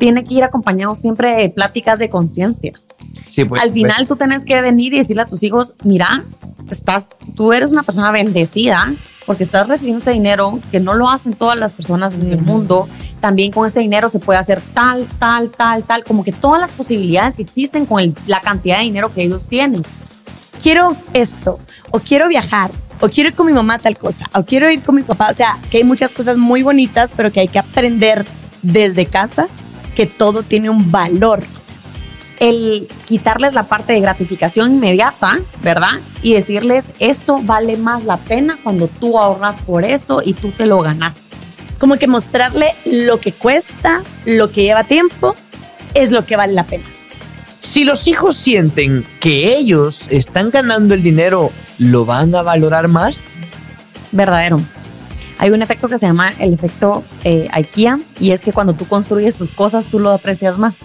tiene que ir acompañado siempre de pláticas de conciencia. Sí, pues, Al final pues, tú tienes que venir y decirle a tus hijos, mira, estás, tú eres una persona bendecida porque estás recibiendo este dinero que no lo hacen todas las personas en el mundo. También con este dinero se puede hacer tal, tal, tal, tal, como que todas las posibilidades que existen con el- la cantidad de dinero que ellos tienen. quiero esto, o quiero viajar, o quiero ir con mi mamá a tal cosa, o quiero ir con mi papá. O sea, que hay muchas cosas muy bonitas, pero que hay que aprender desde casa que todo tiene un valor. el quitarles la parte de gratificación inmediata, ¿verdad? Y decirles, esto vale más la pena cuando tú ahorras por esto y tú te lo ganaste. Como que mostrarle lo que cuesta, lo que lleva tiempo, es lo que vale la pena. si los hijos sienten que ellos están ganando el dinero, ¿lo van a valorar más? Verdadero. Hay un efecto que se llama el efecto eh, IKEA y es que cuando tú construyes tus cosas, tú lo aprecias más.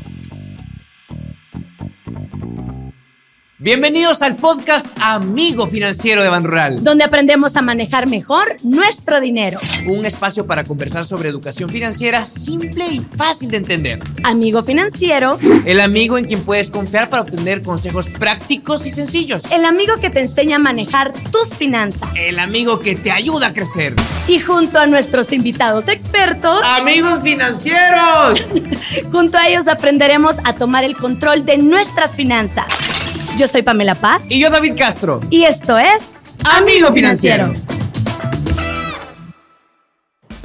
Bienvenidos al podcast Amigo Financiero de Ban Rural. Donde aprendemos a manejar mejor nuestro dinero. Un espacio para conversar sobre educación financiera simple y fácil de entender. Amigo financiero, El amigo en quien puedes confiar para obtener consejos prácticos y sencillos. el amigo que te enseña a manejar tus finanzas. El amigo que te ayuda a crecer. Y junto a nuestros invitados expertos, Amigos financieros. junto a ellos aprenderemos a tomar el control de nuestras finanzas. Yo soy Pamela Paz Y yo David Castro. y esto es Amigo Financiero.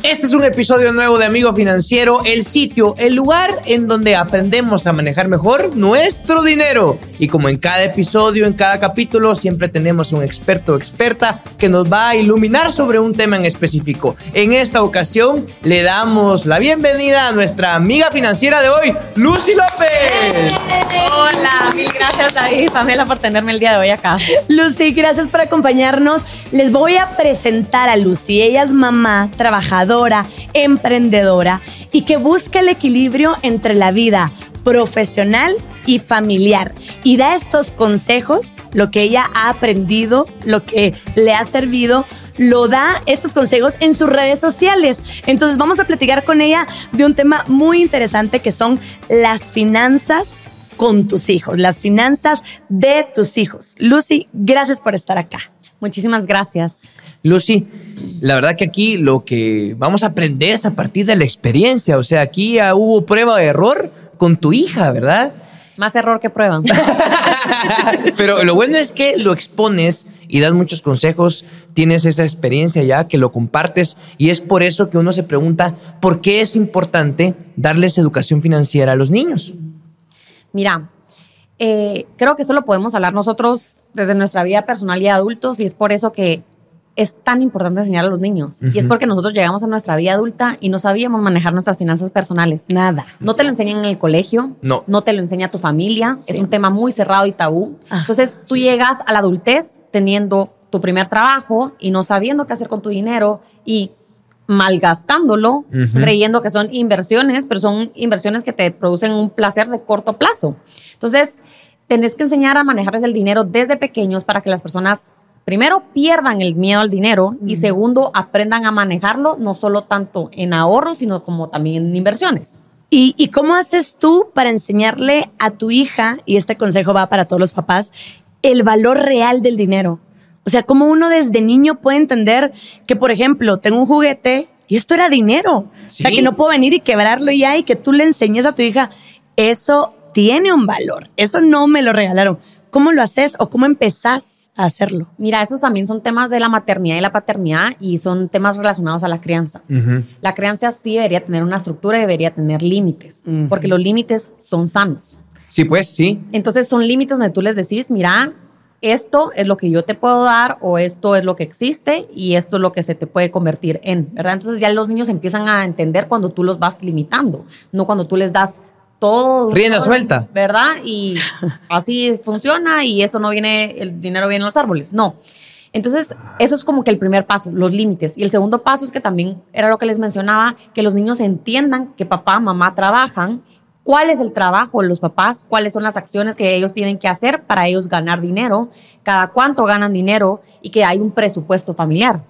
Este es un episodio nuevo de Amigo Financiero, el sitio, el lugar en donde aprendemos a manejar mejor nuestro dinero. Y como en cada episodio, en cada capítulo, siempre tenemos un experto o experta que nos va a iluminar sobre un tema en específico. En esta ocasión, le damos la bienvenida a nuestra amiga financiera de hoy, Lucy López. Hola, mil gracias David y Pamela por tenerme el día de hoy acá. Lucy, gracias por acompañarnos. Les voy a presentar a Lucy. Ella es mamá, trabajadora, emprendedora y que busca el equilibrio entre la vida profesional y familiar. Y da estos consejos, lo que ella ha aprendido, lo que le ha servido, lo da estos consejos en sus redes sociales. Entonces vamos a platicar con ella de un tema muy interesante que son las finanzas con tus hijos, las finanzas de tus hijos. Lucy, gracias por estar acá. Muchísimas gracias. Lucy, la verdad que aquí lo que vamos a aprender es a partir de la experiencia. O sea, aquí ya hubo prueba de error con tu hija, ¿verdad? Más error que prueba. Pero lo bueno es que lo expones y das muchos consejos, tienes esa experiencia ya, que lo compartes y es por eso que uno se pregunta por qué es importante darles educación financiera a los niños. Mira, eh, creo que esto lo podemos hablar nosotros desde nuestra vida personal y adultos y es por eso que es tan importante enseñar a los niños. Y es porque nosotros llegamos a nuestra vida adulta y no sabíamos manejar nuestras finanzas personales. Nada. No te lo enseñan en el colegio, No. no te lo enseña tu familia, es un tema muy cerrado y tabú. Ajá. Entonces tú llegas a la adultez teniendo tu primer trabajo y no sabiendo qué hacer con tu dinero y malgastándolo, creyendo que son inversiones, pero son inversiones que te producen un placer de corto plazo. Entonces, tenés que enseñar a manejarles el dinero desde pequeños para que las personas primero pierdan el miedo al dinero y segundo aprendan a manejarlo no solo tanto en ahorros, sino como también en inversiones. ¿Y, y cómo haces tú para enseñarle a tu hija, y este consejo va para todos los papás, el valor real del dinero? O sea, cómo uno desde niño puede entender que, por ejemplo, tengo un juguete y esto era dinero. O sea, Sí. que no puedo venir y quebrarlo ya y que tú le enseñes a tu hija, eso tiene un valor, eso no me lo regalaron. ¿Cómo lo haces o cómo empezás a hacerlo? Mira, esos también son temas de la maternidad y la paternidad y son temas relacionados a la crianza. La crianza sí debería tener una estructura y debería tener límites, porque los límites son sanos. Sí, pues sí. Entonces son límites donde tú les decís, mira, esto es lo que yo te puedo dar o esto es lo que existe y esto es lo que se te puede convertir en, ¿verdad? Entonces ya los niños empiezan a entender cuando tú los vas limitando, no cuando tú les das todo. Rienda todo, suelta. ¿Verdad? Y así funciona y eso no viene, el dinero viene en los árboles. No. Entonces, eso es como que el primer paso, los límites. Y el segundo paso es que también era lo que les mencionaba, que los niños entiendan que papá, mamá trabajan, cuál es el trabajo de los papás, cuáles son las acciones que ellos tienen que hacer para ellos ganar dinero, cada cuánto ganan dinero y que hay un presupuesto familiar.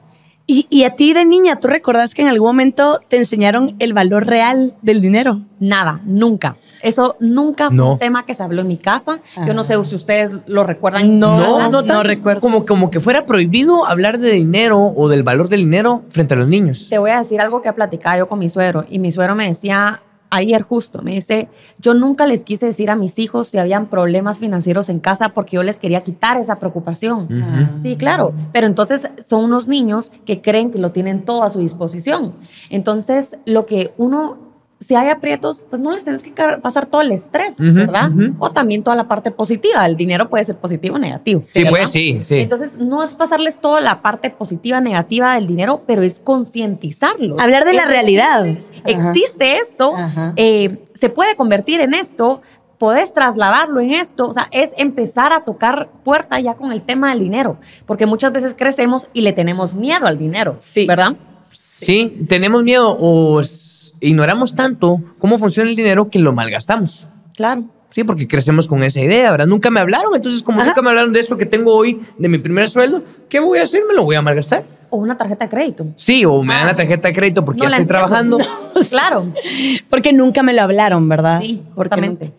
Y, y a ti de niña, ¿tú recordás que en algún momento te enseñaron el valor real del dinero? Nada, nunca. Eso nunca fue un tema que se habló en mi casa. Yo no Ah. sé si ustedes lo recuerdan. No, No, no, no recuerdo. Como, como que fuera prohibido hablar de dinero o del valor del dinero frente a los niños. Te voy a decir algo que platicaba yo con mi suegro y mi suegro me decía ayer justo, me dice, yo nunca les quise decir a mis hijos si habían problemas financieros en casa porque yo les quería quitar esa preocupación. Ujú. Sí, claro, pero entonces son unos niños que creen que lo tienen todo a su disposición. Entonces, lo que uno, si hay aprietos, pues no les tienes que pasar todo el estrés, ¿verdad? O también toda la parte positiva. El dinero puede ser positivo o negativo. Sí, ¿verdad? pues sí, sí. Entonces, no es pasarles toda la parte positiva, negativa del dinero, pero es concientizarlos. Hablar de la realidad. Existe esto, Ajá. eh, se puede convertir en esto, podés trasladarlo en esto. O sea, es empezar a tocar puerta ya con el tema del dinero, porque muchas veces crecemos y le tenemos miedo al dinero, Sí. ¿verdad? Sí, tenemos miedo o ignoramos tanto cómo funciona el dinero que lo malgastamos. Claro. Sí, porque crecemos con esa idea, ¿verdad? Nunca me hablaron, entonces como Ajá. nunca me hablaron de esto que tengo hoy, de mi primer sueldo, ¿qué voy a hacer? ¿Me lo voy a malgastar? O una tarjeta de crédito. Sí, o me dan la tarjeta de crédito porque No ya estoy entiendo. trabajando. claro. Porque nunca me lo hablaron, ¿verdad? Sí, justamente.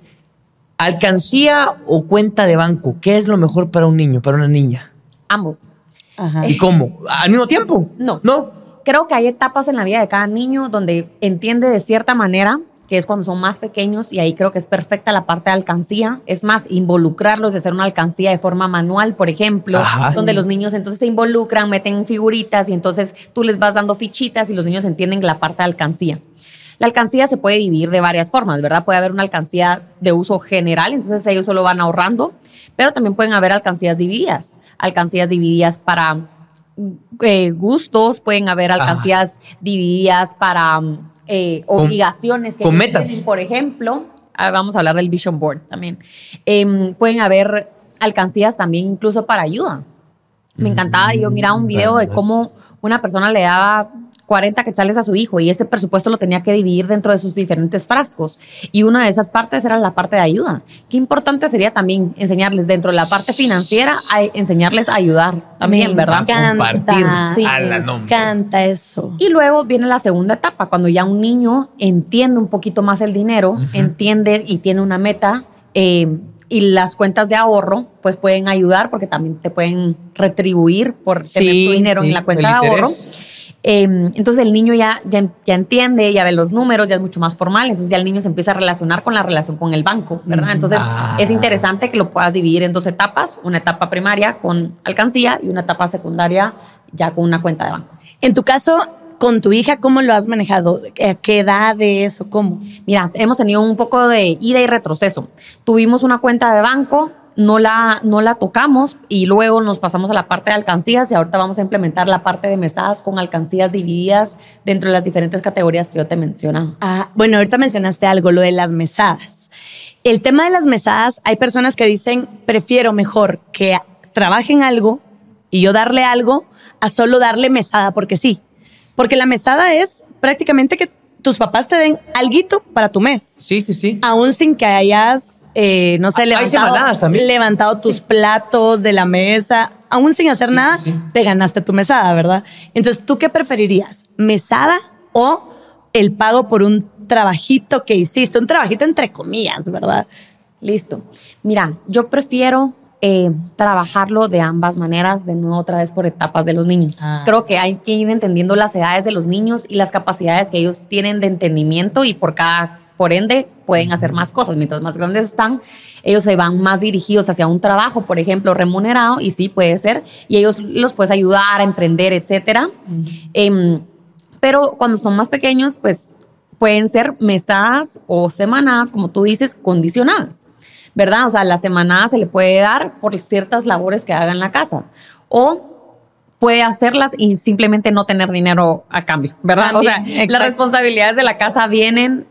¿Alcancía o cuenta de banco? ¿Qué es lo mejor para un niño, para una niña? Ambos. Ajá. ¿Y cómo? ¿Al mismo tiempo? No. No. Creo que hay etapas en la vida de cada niño donde entiende de cierta manera que es cuando son más pequeños y ahí creo que es perfecta la parte de alcancía. Es más, involucrarlos de hacer una alcancía de forma manual, por ejemplo, Ajá. donde los niños entonces se involucran, meten figuritas y entonces tú les vas dando fichitas y los niños entienden la parte de alcancía. La alcancía se puede dividir de varias formas, ¿verdad? Puede haber una alcancía de uso general, entonces ellos solo van ahorrando, pero también pueden haber alcancías divididas. Alcancías divididas para eh, gustos, pueden haber alcancías divididas para mm, eh, Con- obligaciones que con metas. tienen, por ejemplo, ah, vamos a hablar del Vision Board también. Em, pueden haber alcancías también incluso para ayuda. Me encantaba, yo miraba un video de cómo una persona le daba 40 quetzales a su hijo y ese presupuesto lo tenía que dividir dentro de sus diferentes frascos. Y una de esas partes era la parte de ayuda. Qué importante sería también enseñarles dentro de la parte financiera, a enseñarles a ayudar también, Me ¿verdad? encanta. Compartir Sí. a la Me encanta eso. Y luego viene la segunda etapa, cuando ya un niño entiende un poquito más el dinero, entiende y tiene una meta. eh, y las cuentas de ahorro, pues pueden ayudar porque también te pueden retribuir por tener Sí, tu dinero sí, en la cuenta de ahorro. interés. Eh, entonces el niño ya, ya, ya entiende, ya ve los números, ya es mucho más formal, entonces ya el niño se empieza a relacionar con la relación con el banco, ¿verdad? Entonces Ah. es interesante que lo puedas dividir en dos etapas, una etapa primaria con alcancía y una etapa secundaria ya con una cuenta de banco. En tu caso, con tu hija, ¿cómo lo has manejado? ¿A qué edad de eso? ¿Cómo? Mira, hemos tenido un poco de ida y retroceso. Tuvimos una cuenta de banco, no la, no la tocamos y luego nos pasamos a la parte de alcancías y ahorita vamos a implementar la parte de mesadas con alcancías divididas dentro de las diferentes categorías que yo te mencionaba. Ah, bueno, ahorita mencionaste algo, lo de las mesadas. El tema de las mesadas, hay personas que dicen, prefiero mejor que trabajen algo y yo darle algo a solo darle mesada, porque sí. Porque la mesada es prácticamente que tus papás te den alguito para tu mes, Sí, sí, sí. aún sin que hayas, eh, no sé, Ah, levantado, levantado tus platos de la mesa, aún sin hacer nada, sí. te ganaste tu mesada, ¿verdad? Entonces, ¿tú qué preferirías? ¿Mesada o el pago por un trabajito que hiciste? Un trabajito entre comillas, ¿verdad? Listo. Mira, yo prefiero eh, trabajarlo de ambas maneras, de nuevo otra vez por etapas de los niños. Ah. Creo que hay que ir entendiendo las edades de los niños y las capacidades que ellos tienen de entendimiento y por cada, por ende, pueden hacer más cosas. Mientras más grandes están, ellos se van más dirigidos hacia un trabajo, por ejemplo, remunerado, y sí puede ser, y ellos los puedes ayudar a emprender, etcétera. Em, pero cuando son más pequeños, pues pueden ser mesadas o semanas, como tú dices, condicionadas, ¿verdad? O sea, la semanada se le puede dar por ciertas labores que haga en la casa. O puede hacerlas y simplemente no tener dinero a cambio, ¿verdad? o sea, También, las exacto. responsabilidades de la casa vienen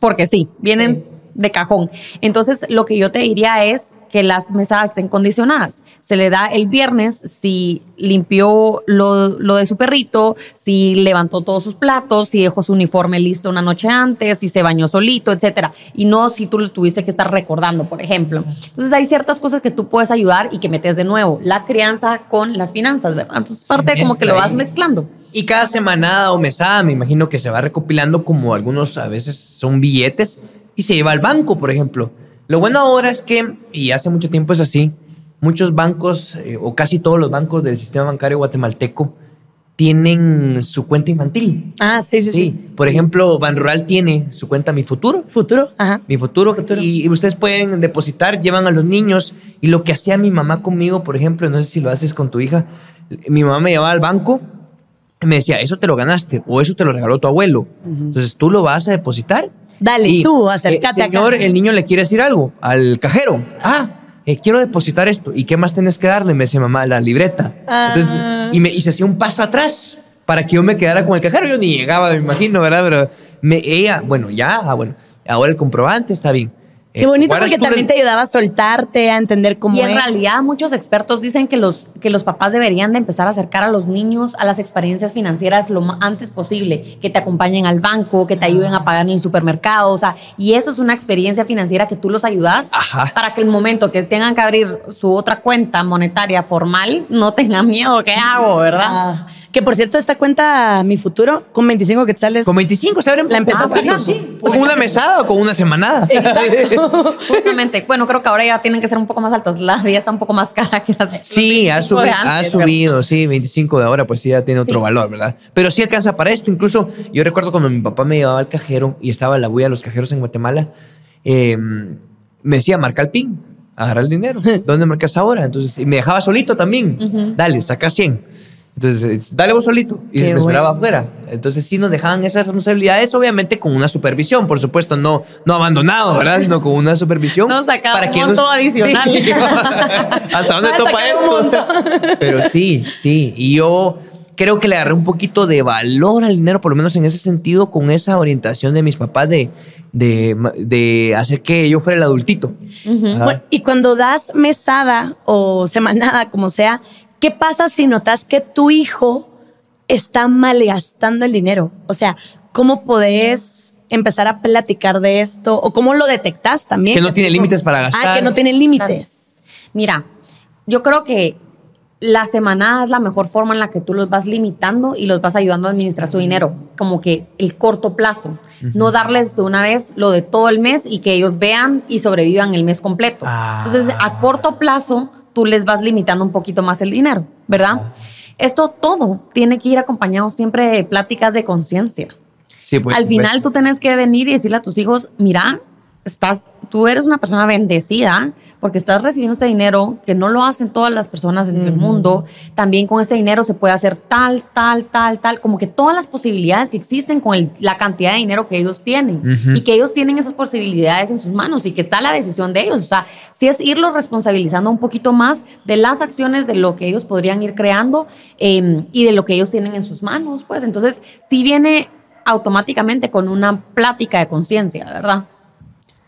porque sí, vienen de cajón. Entonces, lo que yo te diría es que las mesadas estén condicionadas. Se le da el viernes si limpió lo, lo, de su perrito, si levantó todos sus platos, si dejó su uniforme listo una noche antes, si se bañó solito, etcétera. Y no si tú lo tuviste que estar recordando, por ejemplo. Entonces hay ciertas cosas que tú puedes ayudar y que metes de nuevo. La crianza con las finanzas, ¿verdad? Entonces parte como que lo vas mezclando. Y cada semana o mesada, me imagino que se va recopilando como algunos a veces son billetes y se lleva al banco, por ejemplo. Lo bueno ahora es que, y hace mucho tiempo es así, muchos bancos, eh, o casi todos los bancos del sistema bancario guatemalteco, tienen su cuenta infantil. Ah, sí, sí, sí. Por ejemplo, Banrural tiene su cuenta Mi Futuro. Futuro, ajá. Mi Futuro. Y, ustedes pueden depositar, llevan a los niños. Y lo que hacía mi mamá conmigo, por ejemplo, no sé si lo haces con tu hija, mi mamá me llevaba al banco y me decía, eso te lo ganaste o eso te lo regaló tu abuelo. Entonces tú lo vas a depositar Dale, tú, acércate eh, señor, el niño le quiere decir algo al cajero. Ah, eh, quiero depositar esto. ¿Y qué más tienes que darle? Me dice mamá, la libreta. Entonces, ah. y, me, y se hacía un paso atrás para que yo me quedara con el cajero. Yo ni llegaba, me imagino, ¿verdad? Pero me, ella, bueno, ya, ah, bueno, ahora el comprobante está bien. Qué bonito porque también te ayudaba a soltarte, a entender cómo Y en realidad muchos expertos dicen que los, que los papás deberían de empezar a acercar a los niños a las experiencias financieras lo antes posible, que te acompañen al banco, que te ayuden a pagar en el supermercado, o sea, y eso es una experiencia financiera que tú los ayudas para que el momento que tengan que abrir su otra cuenta monetaria formal no tengan miedo, ¿qué hago, verdad? Ah. Que por cierto, esta cuenta, mi futuro, con 25 quetzales. Con 25 se abren. La empezas ah, sí. ¿Con una mesada o con una semanada? Exacto. Justamente. Bueno, creo que ahora ya tienen que ser un poco más altas. La vida está un poco más cara que las Sí, ha, subido, ha subido, sí. 25 de ahora, pues sí, ya tiene otro valor, ¿verdad? Pero sí alcanza para esto. Incluso yo recuerdo cuando mi papá me llevaba al cajero y estaba la bulla de los cajeros en Guatemala, em, me decía, marca el PIN, agarra el dinero. ¿Dónde marcas ahora? Entonces, me dejaba solito también. Dale, saca 100. Entonces, dale vos solito. Y se me esperaba afuera. Entonces, sí nos dejaban esas responsabilidades, obviamente con una supervisión, por supuesto, no, no abandonado, ¿verdad? Sino con una supervisión. Nos sacaba para un monto adicional. ¿Hasta dónde topa esto? Pero sí, sí. Y yo creo que le agarré un poquito de valor al dinero, por lo menos en ese sentido, con esa orientación de mis papás de, de, de hacer que yo fuera el adultito. y cuando das mesada o semanada, como sea, ¿Qué pasa si notas que tu hijo está malgastando el dinero? O sea, ¿cómo podés empezar a platicar de esto? ¿O cómo lo detectas también? Que no tiene límites para gastar. Ah, que no tiene límites. Mira, yo creo que la semana es la mejor forma en la que tú los vas limitando y los vas ayudando a administrar su dinero, como que el corto plazo, no darles de una vez lo de todo el mes y que ellos vean y sobrevivan el mes completo. Ah. Entonces, a corto plazo, tú les vas limitando un poquito más el dinero, ¿verdad? Esto todo tiene que ir acompañado siempre de pláticas de conciencia. Sí, pues, Al final tú tienes que venir y decirle a tus hijos, mira, estás, tú eres una persona bendecida porque estás recibiendo este dinero que no lo hacen todas las personas en el mundo. También con este dinero se puede hacer tal, tal, tal, tal, como que todas las posibilidades que existen con la cantidad de dinero que ellos tienen y que ellos tienen esas posibilidades en sus manos y que está la decisión de ellos. O sea, si es irlos responsabilizando un poquito más de las acciones, de lo que ellos podrían ir creando em, y de lo que ellos tienen en sus manos, pues entonces sí viene automáticamente con una plática de conciencia, ¿verdad?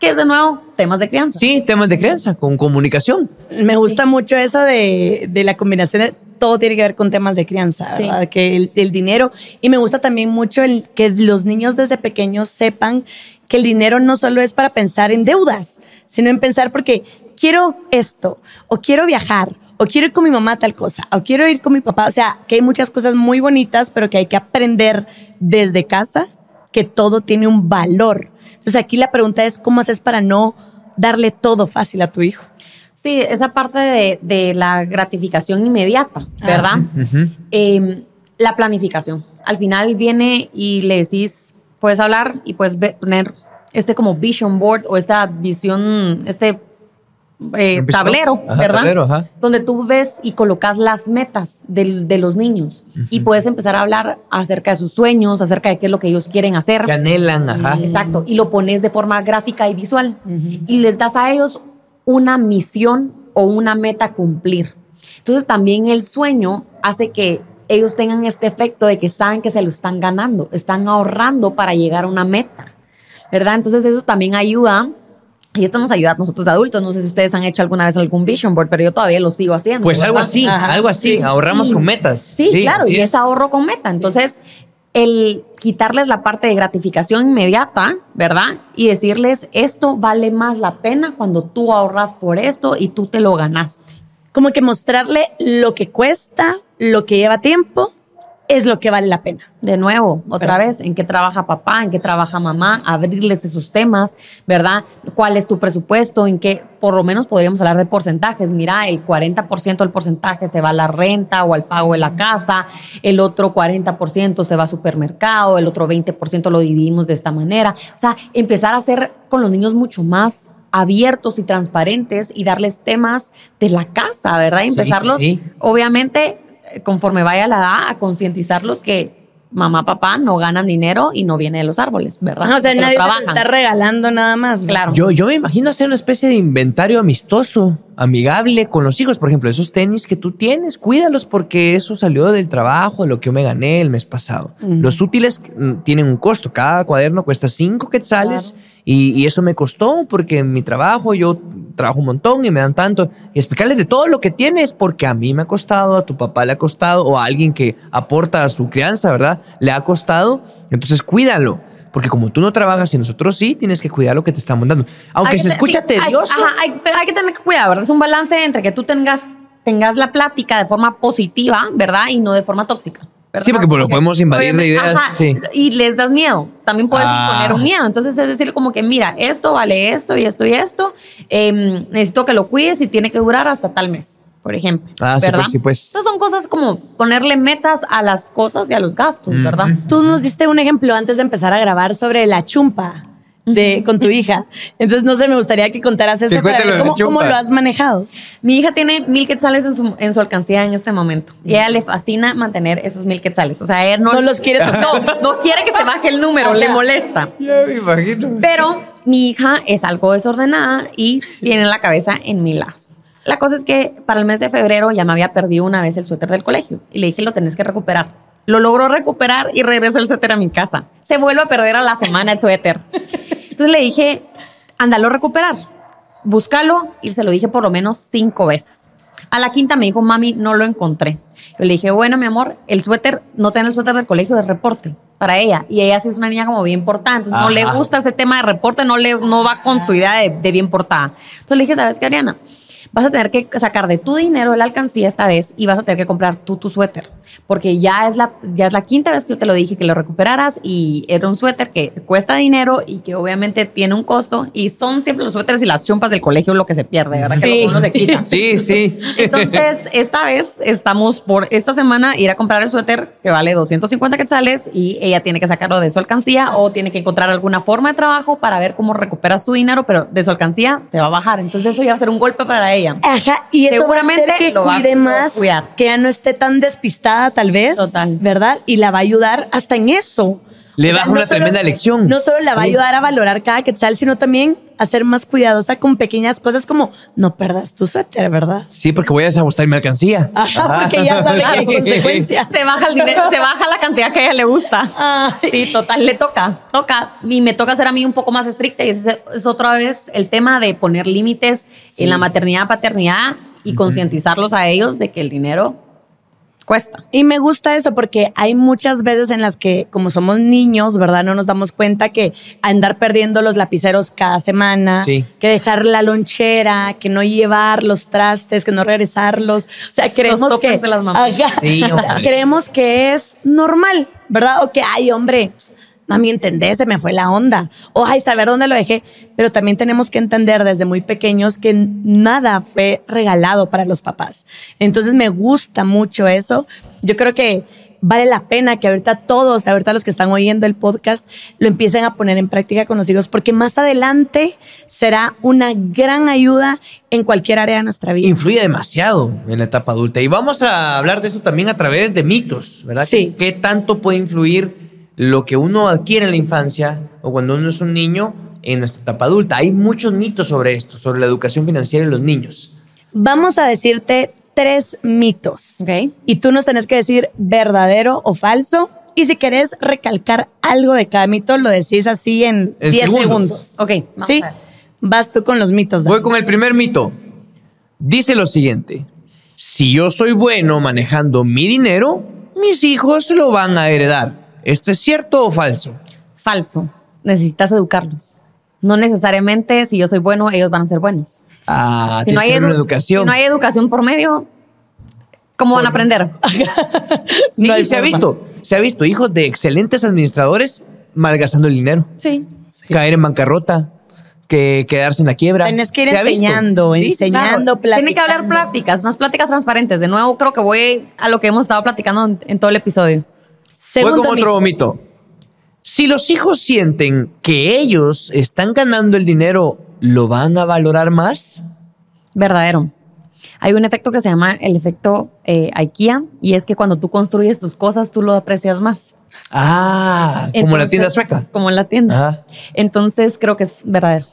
Que es de nuevo temas de crianza. Sí, temas de crianza, con comunicación. Me gusta mucho eso de, de, la combinación de todo tiene que ver con temas de crianza, que el, el, dinero. Y me gusta también mucho el, que los niños desde pequeños sepan que el dinero no solo es para pensar en deudas, sino en pensar porque quiero esto, o quiero viajar, o quiero ir con mi mamá tal cosa, o quiero ir con mi papá. O sea, que hay muchas cosas muy bonitas, pero que hay que aprender desde casa que todo tiene un valor entonces aquí la pregunta es, ¿cómo haces para no darle todo fácil a tu hijo? Sí, esa parte de, la gratificación inmediata, ¿verdad? Em, la planificación. Al final viene y le decís, puedes hablar y puedes tener este como vision board o esta visión, este eh, tablero, ¿verdad? Donde tú ves y colocas las metas de, los niños y puedes empezar a hablar acerca de sus sueños, acerca de qué es lo que ellos quieren hacer. Que anhelan, ajá. Exacto. Y lo pones de forma gráfica y visual y les das a ellos una misión o una meta a cumplir. Entonces también el sueño hace que ellos tengan este efecto de que saben que se lo están ganando, están ahorrando para llegar a una meta, ¿verdad? Entonces eso también ayuda Y esto nos ayuda a nosotros adultos. No sé si ustedes han hecho alguna vez algún vision board, pero yo todavía lo sigo haciendo. Pues algo ¿verdad? así, Ajá, algo así. sí. Ahorramos Y- con metas. Sí, claro, así y es. ahorro con meta. Entonces, el quitarles la parte de gratificación inmediata, ¿verdad? Y decirles, esto vale más la pena cuando tú ahorras por esto y tú te lo ganaste. Como que mostrarle lo que cuesta, lo que lleva tiempo, es lo que vale la pena. De nuevo, otra vez, en qué trabaja papá, en qué trabaja mamá, abrirles esos temas, ¿verdad? ¿Cuál es tu presupuesto? En qué, por lo menos podríamos hablar de porcentajes. Mira, el 40% del porcentaje se va a la renta o al pago de la casa, el otro 40% se va a supermercado, el otro 20% lo dividimos de esta manera. O sea, empezar a hacer con los niños mucho más abiertos y transparentes y darles temas de la casa, ¿verdad? Y Sí, sí, empezarlos, sí. obviamente, conforme vaya la edad, a concientizarlos que mamá, papá no ganan dinero y no viene de los árboles, ¿verdad? o sea, nadie se lo trabajan. está regalando nada más. Claro. Yo, yo me imagino hacer una especie de inventario amistoso, amigable con los hijos. Por ejemplo, esos tenis que tú tienes, cuídalos porque eso salió del trabajo, de lo que yo me gané el mes pasado. Los útiles mm, tienen un costo. Cada cuaderno cuesta cinco quetzales y, y eso me costó porque en mi trabajo yo trabajo un montón y me dan tanto. Y explicarles de todo lo que tienes porque a mí me ha costado, a tu papá le ha costado o a alguien que aporta a su crianza, ¿verdad? Le ha costado. Entonces cuídalo. Porque como tú no trabajas y nosotros sí, tienes que cuidar lo que te estamos dando. Aunque se te- escucha hay- tedioso. ajá, hay- pero hay que tener cuidado, ¿verdad? Es un balance entre que tú tengas, tengas la plática de forma positiva, ¿verdad? Y no de forma tóxica. ¿Verdad? Sí, porque pues, lo podemos invadir de ideas, sí. Y les das miedo. También puedes Ah. poner un miedo. Entonces, es decir, como que, mira, esto vale esto y esto y esto. em, necesito que lo cuides y tiene que durar hasta tal mes, por ejemplo. Ah, sí, ¿verdad? pues, sí, pues. Estas son cosas como ponerle metas a las cosas y a los gastos, ¿verdad? Tú nos diste un ejemplo antes de empezar a grabar sobre la chumpa de, con tu hija. Entonces, no sé, me gustaría que contaras eso Que para ver cómo, lo has manejado. Mi hija tiene mil quetzales en su, en su alcancía en este momento. Y a ella le fascina mantener esos mil quetzales. O sea, ella no, No los quiere tocar. No, no quiere que se baje el número, le molesta. Ya me imagino. Pero mi hija es algo desordenada y tiene la cabeza en mil lados. La cosa es que para el mes de febrero ya me había perdido una vez el suéter del colegio y le dije, lo tenés que recuperar. Lo logró recuperar y regresó el suéter a mi casa. Se vuelve a perder a la semana el suéter. Entonces le dije, ándalo a recuperar. Búscalo y se lo dije por lo menos cinco veces. A la quinta me dijo, mami, no lo encontré. Yo le dije, bueno, mi amor, el suéter, no tiene el suéter del colegio de reporte para ella. Y ella sí es una niña como bien portada. Entonces no le gusta ese tema de reporte, no, le, no va con su idea de, de bien portada. Entonces le dije, ¿sabes qué, Ariana? Vas a tener que sacar de tu dinero de la alcancía esta vez y vas a tener que comprar tú tu suéter. Porque ya es, la, ya es la quinta vez que yo te lo dije que lo recuperaras y era un suéter que cuesta dinero y que obviamente tiene un costo. Y son siempre los suéteres y las chumpas del colegio lo que se pierde, ¿verdad? Que Sí. luego uno se quita. Sí, sí. Entonces, esta vez estamos por esta semana ir a comprar el suéter que vale 250 quetzales y ella tiene que sacarlo de su alcancía o tiene que encontrar alguna forma de trabajo para ver cómo recupera su dinero, pero de su alcancía se va a bajar. Entonces, eso ya va a ser un golpe para ella. Ajá, y eso Seguramente va a hacer que cuide más, cuidar. que ya no esté tan despistada tal vez, Total. ¿verdad? Y la va a ayudar hasta en eso. Le O sea, baja una tremenda lección. No solo la va a ayudar a valorar cada quetzal, sino también a ser más cuidadosa con pequeñas cosas como no perdas tu suéter, ¿verdad? Sí, porque voy a desajustar mi alcancía. Ajá, porque ya sabe que hay consecuencias. Se baja el dinero, se baja la cantidad que a ella le gusta. Ay. Sí, total, le toca, toca. Y me toca ser a mí un poco más estricta. Y ese es otra vez el tema de poner límites en la maternidad, paternidad y concientizarlos a ellos de que el dinero cuesta. Y me gusta eso porque hay muchas veces en las que, como somos niños, ¿verdad? No nos damos cuenta que andar perdiendo los lapiceros cada semana, Sí. que dejar la lonchera, que no llevar los trastes, que no regresarlos. O sea, creemos Los que. toppers de las mamás. Ajá. Sí, hombre. creemos que es normal, ¿verdad? O que, ay, hombre. Mami, entendés, se me fue la onda. O, ay, saber dónde lo dejé. Pero también tenemos que entender desde muy pequeños que nada fue regalado para los papás. Entonces me gusta mucho eso. Yo creo que vale la pena que ahorita todos, ahorita los que están oyendo el podcast, lo empiecen a poner en práctica con los hijos, porque más adelante será una gran ayuda en cualquier área de nuestra vida. Influye demasiado en la etapa adulta. Y vamos a hablar de eso también a través de mitos, ¿verdad? Sí. ¿Qué tanto puede influir lo que uno adquiere en la infancia o cuando uno es un niño en nuestra etapa adulta? Hay muchos mitos sobre esto, sobre la educación financiera de los niños. Vamos a decirte tres mitos. ¿Ok? Y tú nos tenés que decir verdadero o falso. Y si querés recalcar algo de cada mito, lo decís así en En 10 segundos. segundos. Ok, vamos ¿Sí? Vas tú con los mitos. Voy con el primer mito. Dice lo siguiente. Si yo soy bueno manejando mi dinero, mis hijos lo van a heredar. ¿Esto es cierto o falso? Falso. Necesitas educarlos. No necesariamente si yo soy bueno, ellos van a ser buenos. Ah, Si no, hay edu- educación. si no hay educación por medio, ¿cómo van a aprender? Sí, No se ha visto. Se ha visto hijos de excelentes administradores malgastando el dinero. Sí. Caer en bancarrota, que quedarse en la quiebra. Tienes que ir enseñando, Sí, sí, sí. enseñando, Tiene que hablar pláticas, unas pláticas transparentes. De nuevo, creo que voy a lo que hemos estado platicando en, en todo el episodio. Voy Segundo con otro mito. Si los hijos sienten que ellos están ganando el dinero, ¿lo van a valorar más? Verdadero. Hay un efecto que se llama el efecto eh, IKEA y es que cuando tú construyes tus cosas, tú lo aprecias más. Ah, como la Entonces- tienda sueca. Como en la tienda. Ajá. Entonces creo que es verdadero.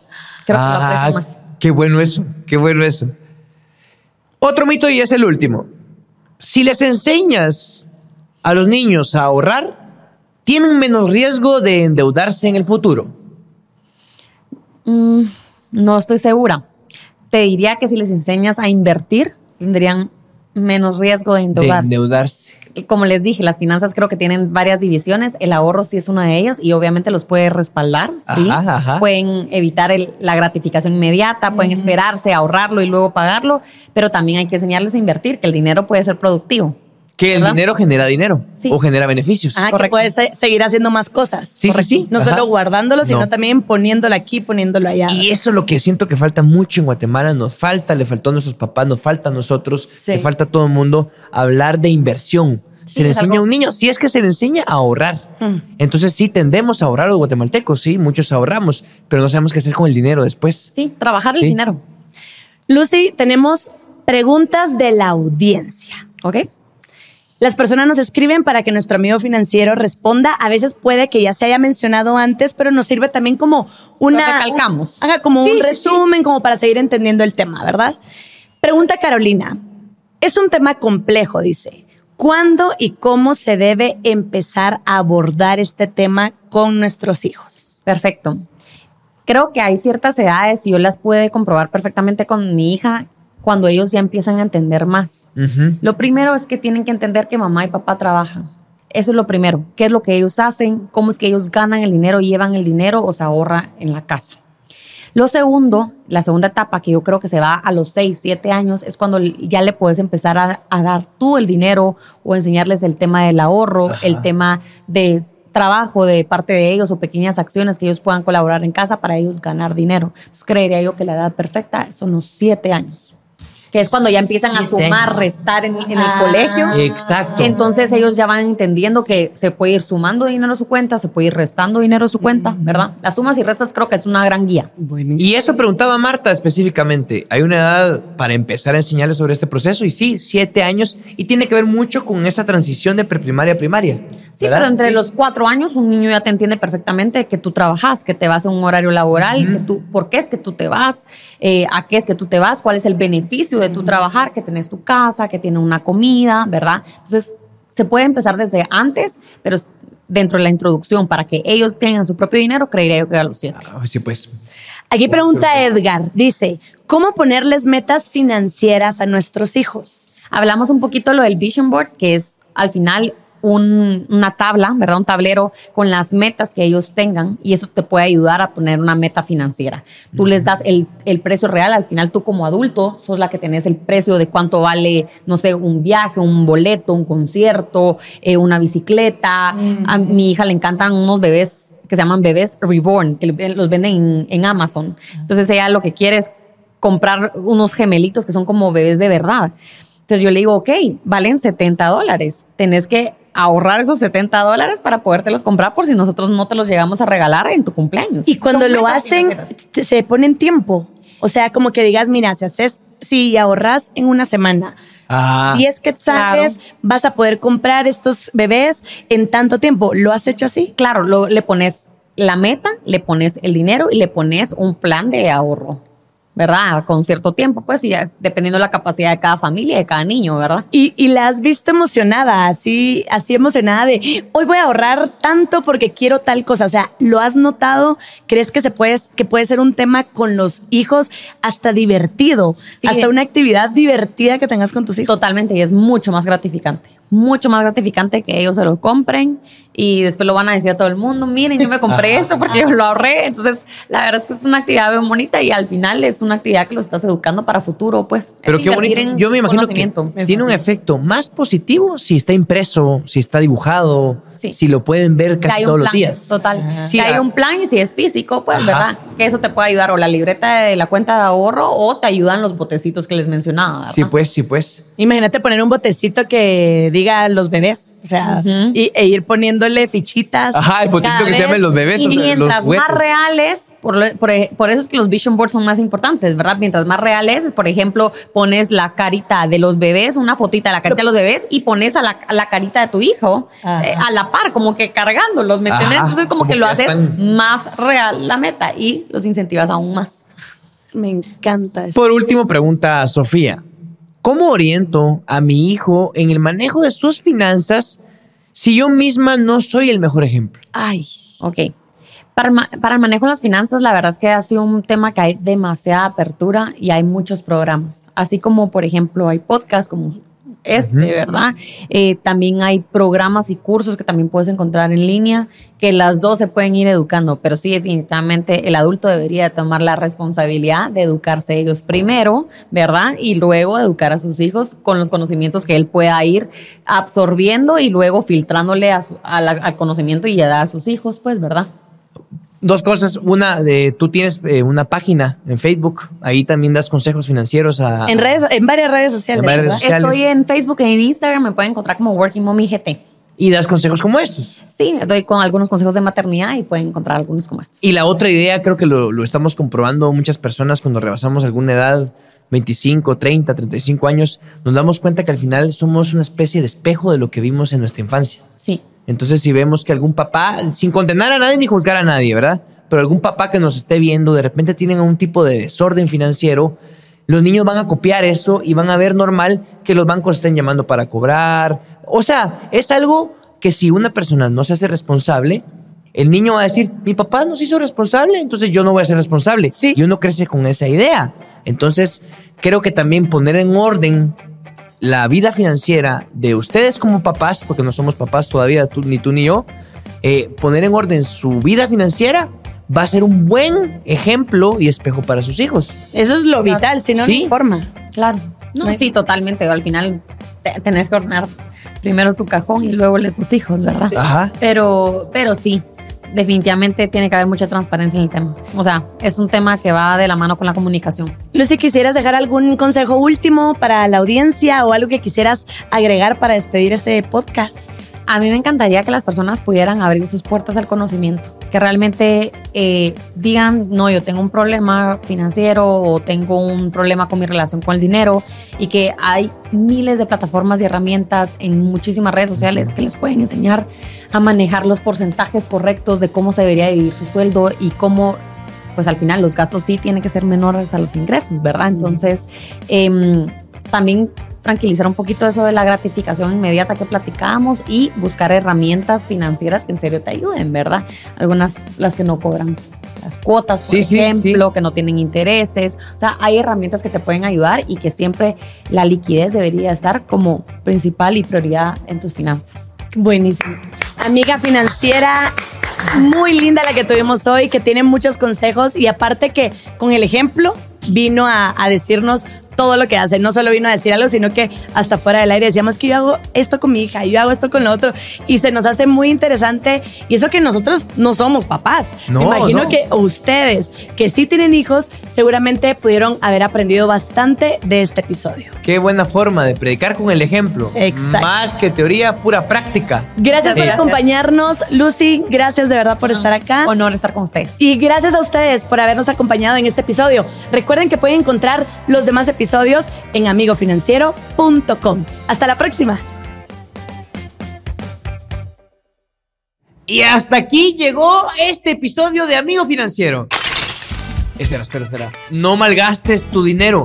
Creo que lo Ah, aprecio más. Qué bueno eso, qué bueno eso. Otro mito y es el último. Si les enseñas a los niños a ahorrar, tienen menos riesgo de endeudarse en el futuro. Mm, no estoy segura. Te diría que si les enseñas a invertir, tendrían menos riesgo de De endeudarse. endeudarse. Y como les dije, las finanzas creo que tienen varias divisiones. El ahorro sí es una de ellas y obviamente los puede respaldar. ¿sí? Ajá, ajá. Pueden evitar el- la gratificación inmediata, pueden esperarse, ahorrarlo y luego pagarlo, pero también hay que enseñarles a invertir, que el dinero puede ser productivo. Que el ¿Verdad? dinero genera dinero Sí. o genera beneficios. Ah, que Correcto. puedes se- seguir haciendo más cosas. Sí, sí, sí. No Ajá. solo guardándolo, sino No. también poniéndolo aquí, poniéndolo allá. Y eso es lo que siento que falta mucho en Guatemala. Nos falta, le faltó a nuestros papás, nos falta a nosotros, Sí. le falta a todo el mundo hablar de inversión. Sí, se le es enseña a un niño, si es que se le enseña a ahorrar. Mm. Entonces sí tendemos a ahorrar los guatemaltecos, sí, muchos ahorramos, pero no sabemos qué hacer con el dinero después. Sí, trabajar el Sí. dinero. Lucy, tenemos preguntas de la audiencia. ¿Ok? Las personas nos escriben para que nuestro amigo financiero responda. A veces puede que ya se haya mencionado antes, pero nos sirve también como una. Lo recalcamos. Haga como Sí, un sí, resumen, como para seguir entendiendo el tema, ¿verdad? Pregunta Carolina. Es un tema complejo, dice. ¿Cuándo y cómo se debe empezar a abordar este tema con nuestros hijos? Perfecto. Creo que hay ciertas edades y yo las pude comprobar perfectamente con mi hija cuando ellos ya empiezan a entender más. Lo primero es que tienen que entender que mamá y papá trabajan. Eso es lo primero. ¿Qué es lo que ellos hacen? ¿Cómo es que ellos ganan el dinero, llevan el dinero o se ahorra en la casa? Lo segundo, la segunda etapa que yo creo que se va a los 6, 7 años, es cuando ya le puedes empezar a, a dar tú el dinero o enseñarles el tema del ahorro, Ajá. el tema de trabajo de parte de ellos o pequeñas acciones que ellos puedan colaborar en casa para ellos ganar dinero. Entonces creería yo que la edad perfecta son los 7 años, que es cuando ya empiezan a sumar, años. restar en, en el Ah. colegio. Exacto. Entonces ellos ya van entendiendo que se puede ir sumando dinero a su cuenta, se puede ir restando dinero a su cuenta, ¿verdad? Las sumas y restas creo que es una gran guía. Y eso preguntaba Marta específicamente. ¿Hay una edad para empezar a enseñarles sobre este proceso? Y sí, siete años. Y tiene que ver mucho con esa transición de preprimaria a primaria. Sí, ¿verdad? pero entre Sí. los cuatro años un niño ya te entiende perfectamente que tú trabajas, que te vas a un horario laboral, que tú, por qué es que tú te vas, eh, a qué es que tú te vas, cuál es el beneficio de tu trabajar, que tenés tu casa, que tiene una comida, ¿verdad? Entonces, se puede empezar desde antes, pero dentro de la introducción, para que ellos tengan su propio dinero, creería yo que a los siete. Ah, sí, pues. Aquí pregunta Edgar, dice, ¿cómo ponerles metas financieras a nuestros hijos? Hablamos un poquito de lo del Vision Board, que es al final un- una tabla, ¿verdad? Un tablero con las metas que ellos tengan y eso te puede ayudar a poner una meta financiera. Tú les das el, el precio real, al final tú como adulto sos la que tenés el precio de cuánto vale, no sé, un viaje, un boleto, un concierto, eh, una bicicleta. A mi hija le encantan unos bebés que se llaman bebés reborn, que los venden en, en Amazon. Entonces ella lo que quiere es comprar unos gemelitos que son como bebés de verdad. Entonces yo le digo, ok, valen 70 dólares. Tenés que ahorrar esos 70 dólares para podértelos comprar por si nosotros no te los llegamos a regalar en tu cumpleaños. Y cuando Son lo hacen, se ponen tiempo. O sea, como que digas, mira, si haces, si ahorras en una semana Ah, 10 quetzales, vas a poder comprar estos bebés en tanto tiempo. ¿Lo has hecho así? Claro, lo- le pones la meta, le pones el dinero y le pones un plan de ahorro. ¿Verdad? Con cierto tiempo, pues, y es dependiendo de la capacidad de cada familia, de cada niño, ¿verdad? Y, y, la has visto emocionada, así, así emocionada de hoy voy a ahorrar tanto porque quiero tal cosa. O sea, ¿lo has notado? ¿Crees que se puede, que puede ser un tema con los hijos hasta divertido? Sí. Hasta una actividad divertida que tengas con tus hijos. Totalmente, y es mucho más gratificante mucho más gratificante que ellos se lo compren y después lo van a decir a todo el mundo, miren, yo me compré esto porque yo lo ahorré. Entonces, la verdad es que es una actividad bien bonita y al final es una actividad que los estás educando para futuro, pues. Pero qué bonito. Yo me imagino que tiene un efecto más positivo si está impreso, si está dibujado, sí. si lo pueden ver casi todos los días. Total. Si hay un plan y si es físico, pues, ¿verdad? Que eso te puede ayudar o la libreta de la cuenta de ahorro o te ayudan los botecitos que les mencionaba. ¿verdad? Sí, pues, sí, pues. Imagínate poner un botecito que diga los bebés, o sea, y, e ir poniéndole fichitas. Ajá, el botecito que se llame los bebés. Y mientras más reales, por, por, por, eso es que los vision boards son más importantes, ¿verdad? Mientras más reales, por ejemplo, pones la carita de los bebés, una fotita de la carita de los bebés y pones a la, a la carita de tu hijo eh, a la par, como que cargándolos, ¿me entiendes? Entonces como, como que, lo haces están... más real la meta y los incentivas aún más. Me encanta. Eso. Por último, pregunta Sofía. ¿Cómo oriento a mi hijo en el manejo de sus finanzas si yo misma no soy el mejor ejemplo? Ay, ok. Para, para, el manejo de las finanzas, la verdad es que ha sido un tema que hay demasiada apertura y hay muchos programas. Así como, por ejemplo, hay podcasts como este, uh -huh. ¿verdad? Eh, también hay programas y cursos que también puedes encontrar en línea, que las dos se pueden ir educando, pero sí, definitivamente el adulto debería tomar la responsabilidad de educarse ellos primero, ¿verdad? Y luego educar a sus hijos con los conocimientos que él pueda ir absorbiendo y luego filtrándole a su, a la, al conocimiento y a, a sus hijos, pues, ¿verdad? Dos cosas. Una, de, tú tienes eh, una página en Facebook. Ahí también das consejos financieros a. En, redes, en varias redes sociales. En varias redes sociales. Estoy en Facebook y en Instagram. Me pueden encontrar como Working Mommy GT. Y das consejos como estos. Sí, doy con algunos consejos de maternidad y pueden encontrar algunos como estos. Y la otra idea, creo que lo, lo estamos comprobando muchas personas cuando rebasamos alguna edad. 25, 30, 35 años, nos damos cuenta que al final somos una especie de espejo de lo que vimos en nuestra infancia. Sí. Entonces, si vemos que algún papá, sin condenar a nadie ni juzgar a nadie, ¿verdad? Pero algún papá que nos esté viendo, de repente tienen un tipo de desorden financiero, los niños van a copiar eso y van a ver normal que los bancos estén llamando para cobrar. O sea, es algo que si una persona no se hace responsable, el niño va a decir, mi papá nos hizo responsable, entonces yo no voy a ser responsable. Sí. Y uno crece con esa idea. Entonces, creo que también poner en orden la vida financiera de ustedes como papás, porque no somos papás todavía, tú, ni tú ni yo, eh, poner en orden su vida financiera va a ser un buen ejemplo y espejo para sus hijos. Eso es lo vital, si no, Sí. no hay forma. Claro. No, sí, totalmente. Al final te- tenés que ordenar primero tu cajón y luego el de tus hijos, ¿verdad? Ajá. Pero, pero sí, definitivamente tiene que haber mucha transparencia en el tema. O sea, es un tema que va de la mano con la comunicación. Lucy, ¿quisieras dejar algún consejo último para la audiencia o algo que quisieras agregar para despedir este podcast? A mí me encantaría que las personas pudieran abrir sus puertas al conocimiento, que realmente eh, digan, no, yo tengo un problema financiero o tengo un problema con mi relación con el dinero y que hay miles de plataformas y herramientas en muchísimas redes sociales que les pueden enseñar a manejar los porcentajes correctos de cómo se debería dividir su sueldo y cómo pues al final los gastos sí tienen que ser menores a los ingresos, ¿verdad? Entonces, eh, también tranquilizar un poquito eso de la gratificación inmediata que platicábamos y buscar herramientas financieras que en serio te ayuden, ¿verdad? Algunas las que no cobran las cuotas, por Sí, sí, ejemplo, sí. que no tienen intereses. O sea, hay herramientas que te pueden ayudar y que siempre la liquidez debería estar como principal y prioridad en tus finanzas. Buenísimo. Amiga financiera, muy linda la que tuvimos hoy, que tiene muchos consejos y aparte que con el ejemplo vino a, a decirnos todo lo que hace. No solo vino a decir algo, sino que hasta fuera del aire decíamos que yo hago esto con mi hija, yo hago esto con lo otro. Y se nos hace muy interesante. Y eso que nosotros no somos papás. No, Me imagino no. que ustedes, que sí tienen hijos, seguramente pudieron haber aprendido bastante de este episodio. Qué buena forma de predicar con el ejemplo. Exacto. Más que teoría, pura práctica. Gracias por Gracias. acompañarnos, Lucy. Gracias de verdad por estar acá. Honor estar con ustedes. Y gracias a ustedes por habernos acompañado en este episodio. Recuerden que pueden encontrar los demás en amigofinanciero.com. Hasta la próxima. Y hasta aquí llegó este episodio de Amigo Financiero. Espera, espera, espera. No malgastes tu dinero.